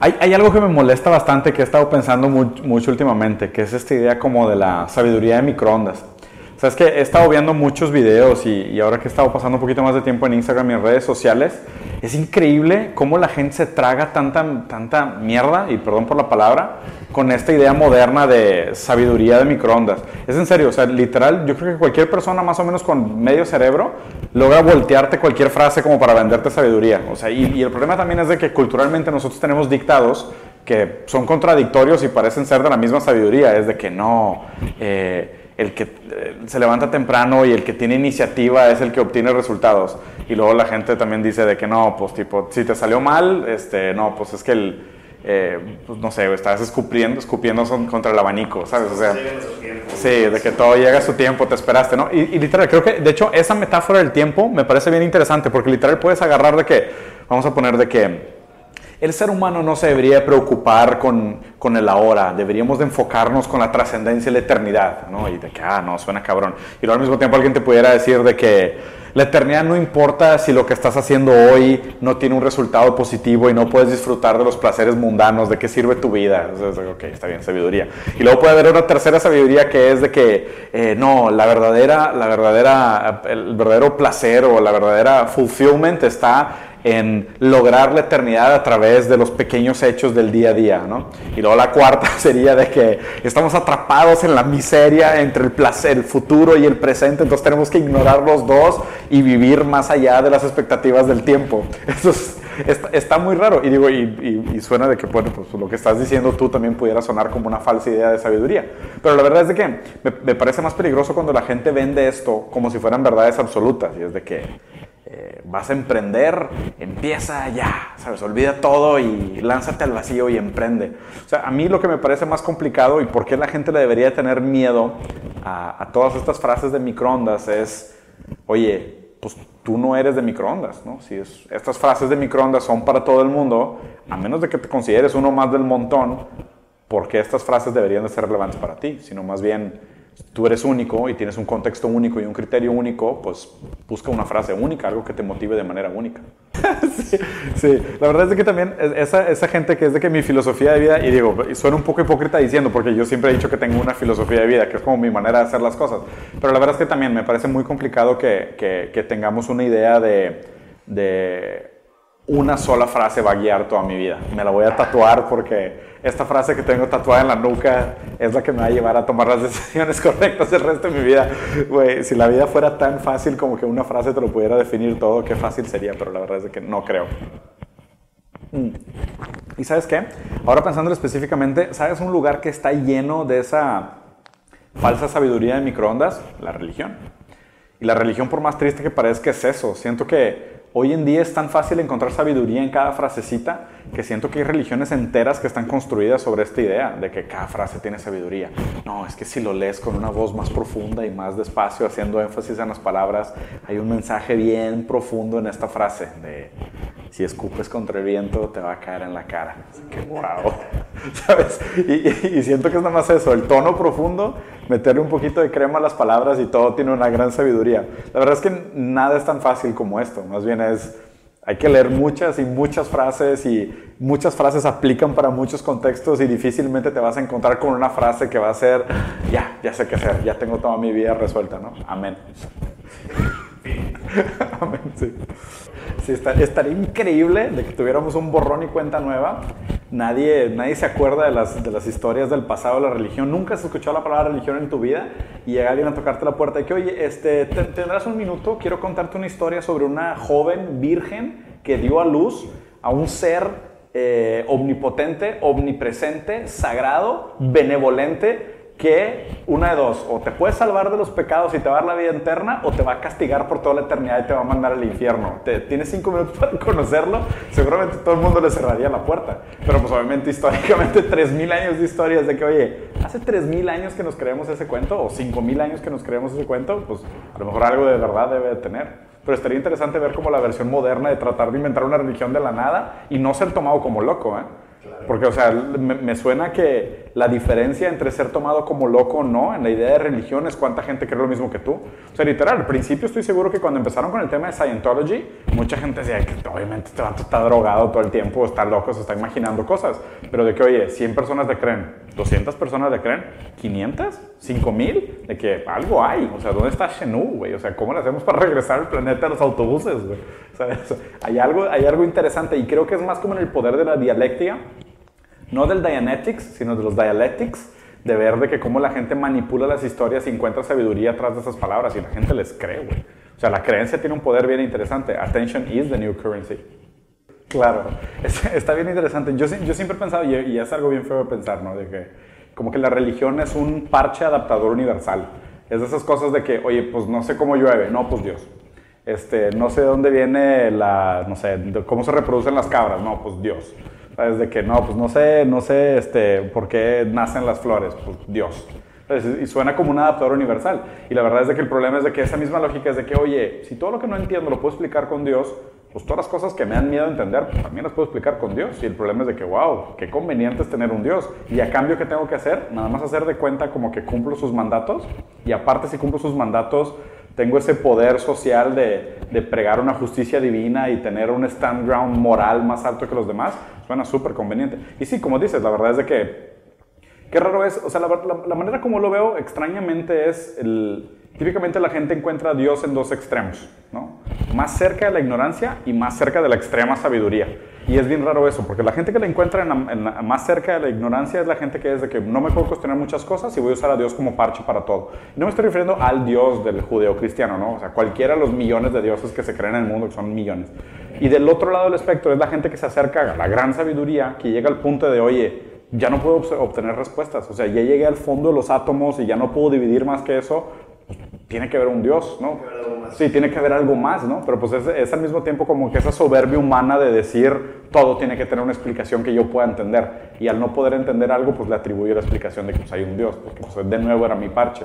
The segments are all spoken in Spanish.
Hay, algo que me molesta bastante que he estado pensando mucho últimamente, que es esta idea como de la sabiduría de microondas. O sea, es que he estado viendo muchos videos y, y, ahora que he estado pasando un poquito más de tiempo en Instagram y en redes sociales, es increíble cómo la gente se traga tanta, tanta mierda, y perdón por la palabra, con esta idea moderna de sabiduría de microondas. Es en serio, o sea, literal, yo creo que cualquier persona más o menos con medio cerebro logra voltearte cualquier frase como para venderte sabiduría. O sea, y, el problema también es de que culturalmente nosotros tenemos dictados que son contradictorios y parecen ser de la misma sabiduría. Es de que no... Eh, el que eh, se levanta temprano y el que tiene iniciativa es el que obtiene resultados. Y luego la gente también dice de que no, pues tipo, si te salió mal, este, no, pues es que el, eh, pues no sé, estás escupiendo, escupiendo contra el abanico, ¿sabes? O sea, sí, de que todo llega a su tiempo, te esperaste, ¿no? Y, y, literal, creo que, de hecho, esa metáfora del tiempo me parece bien interesante, porque literal puedes agarrar de que, vamos a poner de que el ser humano no se debería preocupar con, con el ahora, deberíamos de enfocarnos con la trascendencia y la eternidad, ¿no? Y de que, ah, no, suena cabrón. Y luego al mismo tiempo alguien te pudiera decir de que la eternidad no importa si lo que estás haciendo hoy no tiene un resultado positivo y no puedes disfrutar de los placeres mundanos, ¿de qué sirve tu vida? Entonces, ok, está bien, sabiduría. Y luego puede haber una tercera sabiduría que es de que, eh, no, la verdadera, la verdadera, el verdadero placer o la verdadera fulfillment está en lograr la eternidad a través de los pequeños hechos del día a día, ¿no? Y luego la cuarta sería de que estamos atrapados en la miseria entre el placer, el futuro y el presente, entonces tenemos que ignorar los dos y vivir más allá de las expectativas del tiempo. Eso está, muy raro y digo, y, suena de que, bueno, pues lo que estás diciendo tú también pudiera sonar como una falsa idea de sabiduría. Pero la verdad es de que me, me parece más peligroso cuando la gente vende esto como si fueran verdades absolutas y es de que eh, vas a emprender, empieza ya, ¿sabes? Olvida todo y lánzate al vacío y emprende. O sea, a mí lo que me parece más complicado y por qué la gente le debería tener miedo a, todas estas frases de microondas es, oye, pues tú no eres de microondas, ¿no? Si estas frases de microondas son para todo el mundo, a menos de que te consideres uno más del montón, ¿por qué estas frases deberían de ser relevantes para ti? Sino más bien tú eres único y tienes un contexto único y un criterio único, pues busca una frase única, algo que te motive de manera única. sí, la verdad es que también esa, esa, gente que es de que mi filosofía de vida, y digo, suena un poco hipócrita diciendo, porque yo siempre he dicho que tengo una filosofía de vida, que es como mi manera de hacer las cosas, pero la verdad es que también me parece muy complicado que, que, que tengamos una idea de, de una sola frase va a guiar toda mi vida. Me la voy a tatuar porque esta frase que tengo tatuada en la nuca es la que me va a llevar a tomar las decisiones correctas el resto de mi vida. Güey, si la vida fuera tan fácil como que una frase te lo pudiera definir todo, qué fácil sería, pero la verdad es que no creo. Mm. ¿Y sabes qué? Ahora pensando específicamente, ¿sabes un lugar que está lleno de esa falsa sabiduría de microondas? La religión. Y la religión, por más triste que parezca, es eso. Siento que Hoy en día es tan fácil encontrar sabiduría en cada frasecita que siento que hay religiones enteras que están construidas sobre esta idea de que cada frase tiene sabiduría. No, es que si lo lees con una voz más profunda y más despacio, haciendo énfasis en las palabras, hay un mensaje bien profundo en esta frase de si escupes contra el viento te va a caer en la cara. Que wow, ¿sabes? Y, siento que es nada más eso, el tono profundo, meterle un poquito de crema a las palabras y todo tiene una gran sabiduría. La verdad es que nada es tan fácil como esto, más bien es, hay que leer muchas y muchas frases y muchas frases aplican para muchos contextos y difícilmente te vas a encontrar con una frase que va a ser, ya, ya sé qué hacer, ya tengo toda mi vida resuelta, ¿no? Amén. Amén, sí. Sí, estaría increíble de que tuviéramos un borrón y cuenta nueva. Nadie, nadie se acuerda de las, de las historias del pasado de la religión. Nunca has escuchado la palabra religión en tu vida y llega alguien a tocarte la puerta y que, oye, este, ¿tendrás un minuto? Quiero contarte una historia sobre una joven virgen que dio a luz a un ser eh, omnipotente, omnipresente, sagrado, benevolente, que una de dos, o te puedes salvar de los pecados y te va a dar la vida eterna, o te va a castigar por toda la eternidad y te va a mandar al infierno. Te, tienes cinco minutos para conocerlo, seguramente todo el mundo le cerraría la puerta. Pero pues obviamente históricamente tres mil años de historias de que, oye, hace tres mil años que nos creemos ese cuento, o cinco mil años que nos creemos ese cuento, pues a lo mejor algo de verdad debe de tener. Pero estaría interesante ver como la versión moderna de tratar de inventar una religión de la nada y no ser tomado como loco, ¿eh? Porque, o sea, me, me, suena que la diferencia entre ser tomado como loco o no en la idea de religión es cuánta gente cree lo mismo que tú. O sea, literal, al principio estoy seguro que cuando empezaron con el tema de Scientology, mucha gente decía que obviamente este vato está drogado todo el tiempo, está loco, se está imaginando cosas. Pero de que, oye, 100 personas le creen, 200 personas le creen, 500, 5000, de que algo hay. O sea, ¿dónde está Shenu, güey? O sea, ¿cómo le hacemos para regresar al planeta a los autobuses, güey? O sea, hay, algo, hay algo interesante y creo que es más como en el poder de la dialéctica no del Dianetics, sino de los Dialectics, de ver de que cómo la gente manipula las historias y encuentra sabiduría atrás de esas palabras y la gente les cree, güey. O sea, la creencia tiene un poder bien interesante. Attention is the new currency. Claro, está bien interesante. Yo, yo siempre he pensado, y, es algo bien feo de pensar, ¿no? De que como que la religión es un parche adaptador universal. Es de esas cosas de que, oye, pues no sé cómo llueve, no, pues Dios. Este, no sé de dónde viene la, no sé, cómo se reproducen las cabras, no, pues Dios. De que no, pues no sé, no sé este, por qué nacen las flores, pues Dios. Y suena como un adaptador universal. Y la verdad es de que el problema es de que esa misma lógica es de que, oye, si todo lo que no entiendo lo puedo explicar con Dios, pues todas las cosas que me dan miedo a entender, pues también las puedo explicar con Dios. Y el problema es de que, wow, qué conveniente es tener un Dios. Y a cambio, ¿qué tengo que hacer? Nada más hacer de cuenta como que cumplo sus mandatos. Y aparte, si cumplo sus mandatos, tengo ese poder social de, de, pregar una justicia divina y tener un stand ground moral más alto que los demás, suena súper conveniente. Y sí, como dices, la verdad es de que, qué raro es, o sea, la, la, manera como lo veo extrañamente es, el, típicamente la gente encuentra a Dios en dos extremos, ¿no? Más cerca de la ignorancia y más cerca de la extrema sabiduría. Y es bien raro eso, porque la gente que la encuentra en más cerca de la ignorancia es la gente que es de que no me puedo cuestionar muchas cosas y voy a usar a Dios como parche para todo. Y no me estoy refiriendo al Dios del judeo-cristiano, ¿no? O sea, cualquiera de los millones de dioses que se creen en el mundo, que son millones. Y del otro lado del espectro es la gente que se acerca a la gran sabiduría, que llega al punto de, oye, ya no puedo obtener respuestas. O sea, ya llegué al fondo de los átomos y ya no puedo dividir más que eso. Pues, tiene que haber un Dios, ¿no? Sí, tiene que haber algo más, ¿no? Pero pues es, al mismo tiempo como que esa soberbia humana de decir todo tiene que tener una explicación que yo pueda entender. Y al no poder entender algo, pues le atribuyo la explicación de que pues, hay un Dios, porque pues, de nuevo era mi parche.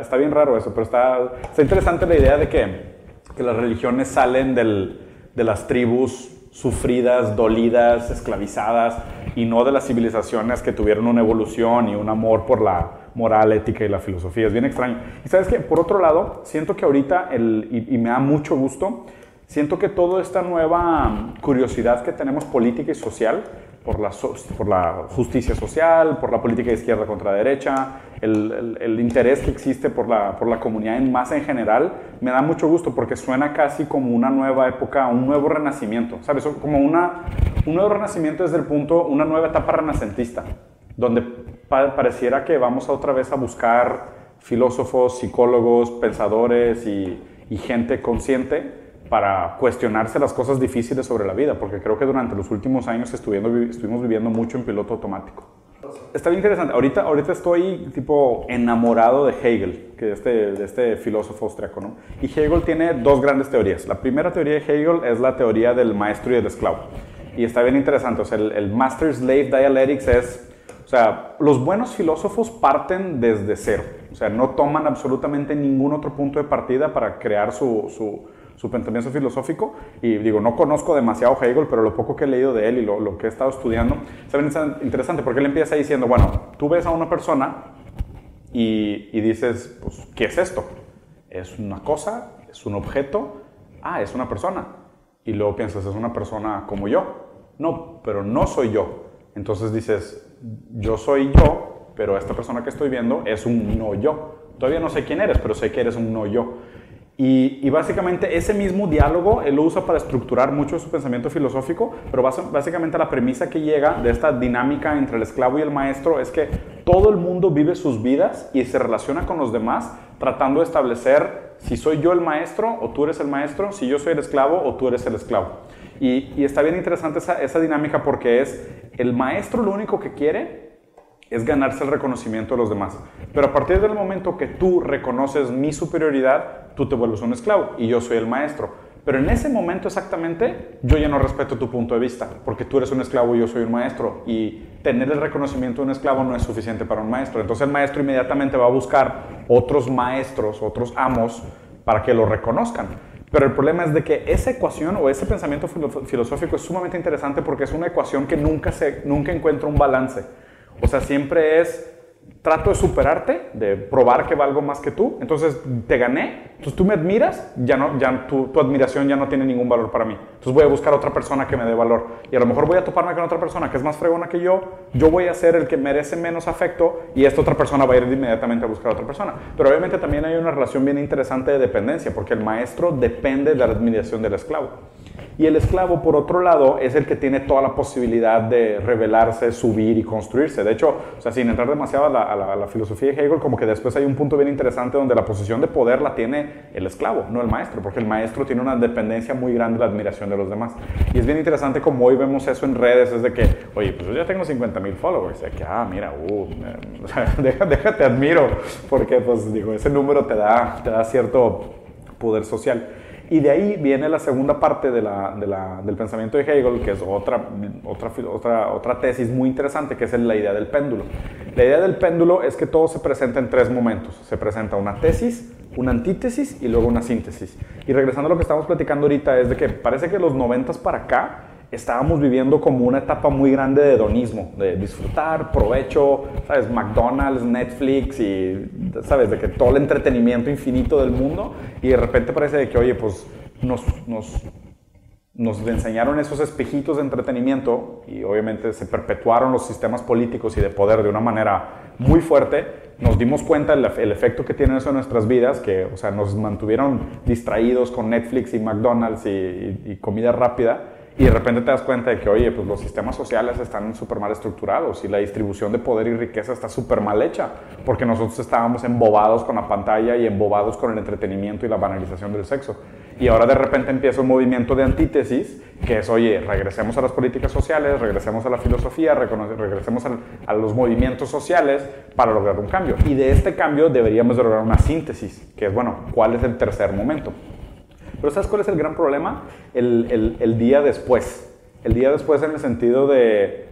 Está, bien raro eso, pero está, está interesante la idea de que, que las religiones salen del, de las tribus sufridas, dolidas, esclavizadas, y no de las civilizaciones que tuvieron una evolución y un amor por la moral, ética y la filosofía. Es bien extraño. Y sabes que, por otro lado, siento que ahorita, el, y, me da mucho gusto, siento que toda esta nueva curiosidad que tenemos política y social, por la, por la justicia social, por la política de izquierda contra derecha, el, el, interés que existe por la, por la comunidad en masa en general, me da mucho gusto porque suena casi como una nueva época, un nuevo renacimiento, ¿sabes? Como una, un nuevo renacimiento desde el punto, una nueva etapa renacentista, donde pareciera que vamos otra vez a buscar filósofos, psicólogos, pensadores y, gente consciente para cuestionarse las cosas difíciles sobre la vida, porque creo que durante los últimos años estuvimos viviendo mucho en piloto automático. Está bien interesante. Ahorita, ahorita estoy tipo enamorado de Hegel, que es este, de este filósofo austriaco, ¿no? Y Hegel tiene dos grandes teorías. La primera teoría de Hegel es la teoría del maestro y del esclavo. Y está bien interesante. O sea, el Master-Slave Dialectics es, o sea, los buenos filósofos parten desde cero. O sea, no toman absolutamente ningún otro punto de partida para crear su, su su pensamiento filosófico. Y digo, no conozco demasiado Hegel, pero lo poco que he leído de él y lo, que he estado estudiando, es interesante porque él empieza diciendo, bueno, tú ves a una persona y, y dices, pues, ¿qué es esto? ¿Es una cosa? ¿Es un objeto? Ah, es una persona. Y luego piensas, es una persona como yo. No, pero no soy yo. Entonces dices, yo soy yo, pero esta persona que estoy viendo es un no yo. Todavía no sé quién eres, pero sé que eres un no yo. Y, básicamente ese mismo diálogo él lo usa para estructurar mucho su pensamiento filosófico, pero básicamente la premisa que llega de esta dinámica entre el esclavo y el maestro es que todo el mundo vive sus vidas y se relaciona con los demás tratando de establecer si soy yo el maestro o tú eres el maestro, si yo soy el esclavo o tú eres el esclavo. Y, está bien interesante esa, esa dinámica porque es el maestro lo único que quiere es ganarse el reconocimiento de los demás. Pero a partir del momento que tú reconoces mi superioridad, tú te vuelves un esclavo y yo soy el maestro. Pero en ese momento exactamente yo ya no respeto tu punto de vista, porque tú eres un esclavo y yo soy un maestro. Y tener el reconocimiento de un esclavo no es suficiente para un maestro. Entonces el maestro inmediatamente va a buscar otros maestros, otros amos, para que lo reconozcan. Pero el problema es de que esa ecuación o ese pensamiento filosófico es sumamente interesante porque es una ecuación que nunca, se, nunca encuentra un balance. O sea, siempre es trato de superarte, de probar que valgo más que tú, entonces te gané, entonces tú me admiras, ya no, ya tu, tu, admiración ya no tiene ningún valor para mí. Entonces voy a buscar otra persona que me dé valor. Y a lo mejor voy a toparme con otra persona que es más fregona que yo, yo voy a ser el que merece menos afecto y esta otra persona va a ir inmediatamente a buscar a otra persona. Pero obviamente también hay una relación bien interesante de dependencia, porque el maestro depende de la admiración del esclavo. Y el esclavo, por otro lado, es el que tiene toda la posibilidad de revelarse, subir y construirse. De hecho, o sea, sin entrar demasiado a la, filosofía de Hegel, como que después hay un punto bien interesante donde la posición de poder la tiene el esclavo, no el maestro, porque el maestro tiene una dependencia muy grande de la admiración de los demás. Y es bien interesante como hoy vemos eso en redes, es de que, oye, pues yo ya tengo 50 mil followers, de que, ah, mira, uh, déjate admiro, porque pues digo, ese número te da, te da cierto poder social. Y de ahí viene la segunda parte de del pensamiento de Hegel, que es otra, otra, otra, otra tesis muy interesante, que es la idea del péndulo. La idea del péndulo es que todo se presenta en tres momentos. Se presenta una tesis, una antítesis y luego una síntesis. Y regresando a lo que estamos platicando ahorita, es de que parece que los noventas para acá estábamos viviendo como una etapa muy grande de hedonismo, de disfrutar, provecho, ¿sabes? McDonald's, Netflix y, ¿sabes? De que todo el entretenimiento infinito del mundo y de repente parece de que, oye, pues nos, nos, nos enseñaron esos espejitos de entretenimiento y obviamente se perpetuaron los sistemas políticos y de poder de una manera muy fuerte, nos dimos cuenta del el efecto que tiene eso en nuestras vidas, que, o sea, nos mantuvieron distraídos con Netflix y McDonald's y, y comida rápida y de repente te das cuenta de que, oye, pues los sistemas sociales están súper mal estructurados y la distribución de poder y riqueza está súper mal hecha, porque nosotros estábamos embobados con la pantalla y embobados con el entretenimiento y la banalización del sexo. Y ahora de repente empieza un movimiento de antítesis, que es, oye, regresemos a las políticas sociales, regresemos a la filosofía, regresemos a, los movimientos sociales para lograr un cambio. Y de este cambio deberíamos lograr una síntesis, que es, bueno, ¿cuál es el tercer momento? Pero ¿sabes cuál es el gran problema? El, el, día después. El día después en el sentido de...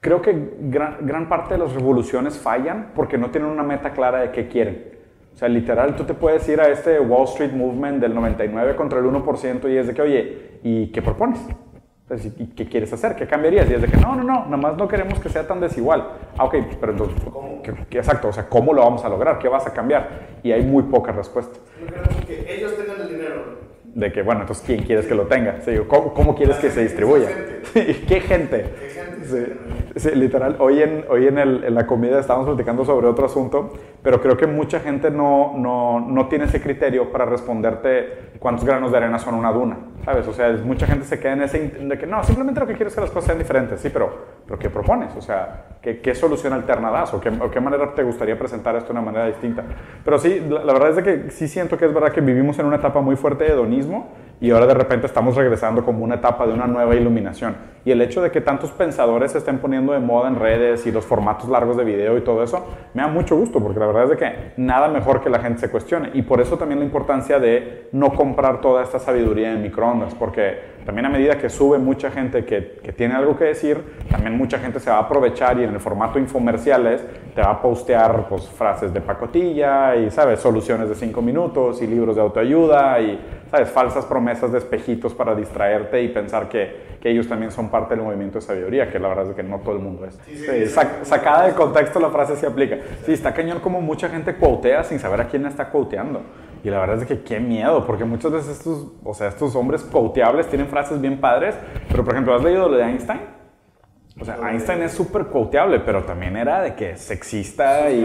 Creo que gran, gran parte de las revoluciones fallan porque no tienen una meta clara de qué quieren. O sea, literal, tú te puedes ir a este Wall Street Movement del 99 contra el 1% y es de que, oye, ¿y qué propones? ¿Y qué quieres hacer? ¿Qué cambiarías? Y es de que no, no, no, nada más no queremos que sea tan desigual. Ah, ok, pero entonces, ¿qué, exacto, o sea, ¿cómo lo vamos a lograr? ¿Qué vas a cambiar? Y hay muy pocas respuestas. Que ellos tengan el. De que, bueno, entonces, ¿quién quieres que lo tenga? ¿cómo, ¿cómo, quieres que se distribuya? ¿Qué gente? ¿Qué gente? Sí, literal. Hoy, en, hoy en, el, en, la comida estábamos platicando sobre otro asunto, pero creo que mucha gente no, no, no, tiene ese criterio para responderte cuántos granos de arena son una duna, ¿sabes? O sea, mucha gente se queda en ese de que no, simplemente lo que quiero es que las cosas sean diferentes, sí, pero, pero ¿qué propones? O sea, ¿qué, qué solución alterna das? ¿O qué, ¿O qué manera te gustaría presentar esto de una manera distinta? Pero sí, la, verdad es que sí siento que es verdad que vivimos en una etapa muy fuerte de hedonismo y ahora de repente estamos regresando como una etapa de una nueva iluminación. Y el hecho de que tantos pensadores se estén poniendo de moda en redes y los formatos largos de video y todo eso, me da mucho gusto, porque la verdad es que nada mejor que la gente se cuestione. Y por eso también la importancia de no comprar toda esta sabiduría en microondas, porque también a medida que sube mucha gente que, que tiene algo que decir, también mucha gente se va a aprovechar y en el formato infomerciales te va a postear pues, frases de pacotilla y, ¿sabes?, soluciones de cinco minutos y libros de autoayuda y, ¿sabes?, falsas promesas de espejitos para distraerte y pensar que, que ellos también son parte del movimiento de sabiduría, que la verdad es que no todo el mundo es. sacada de contexto la frase se aplica. Sí, está cañón como mucha gente quotea sin saber a quién está quoteando. Y la verdad es que qué miedo, porque muchas veces estos, o sea, estos hombres quoteables tienen frases bien padres, pero por ejemplo, ¿has leído lo de Einstein? O sea, Einstein es súper quoteable, pero también era de que sexista y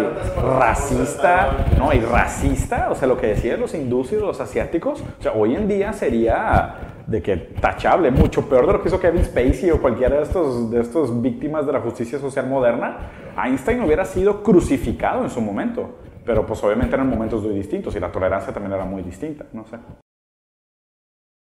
racista, ¿no? Y racista, o sea, lo que decían los hindúes y los asiáticos, o sea, hoy en día sería de que tachable, mucho peor de lo que hizo Kevin Spacey o cualquiera de estos, de estos víctimas de la justicia social moderna. Einstein hubiera sido crucificado en su momento, pero pues obviamente eran momentos muy distintos y la tolerancia también era muy distinta, no sé.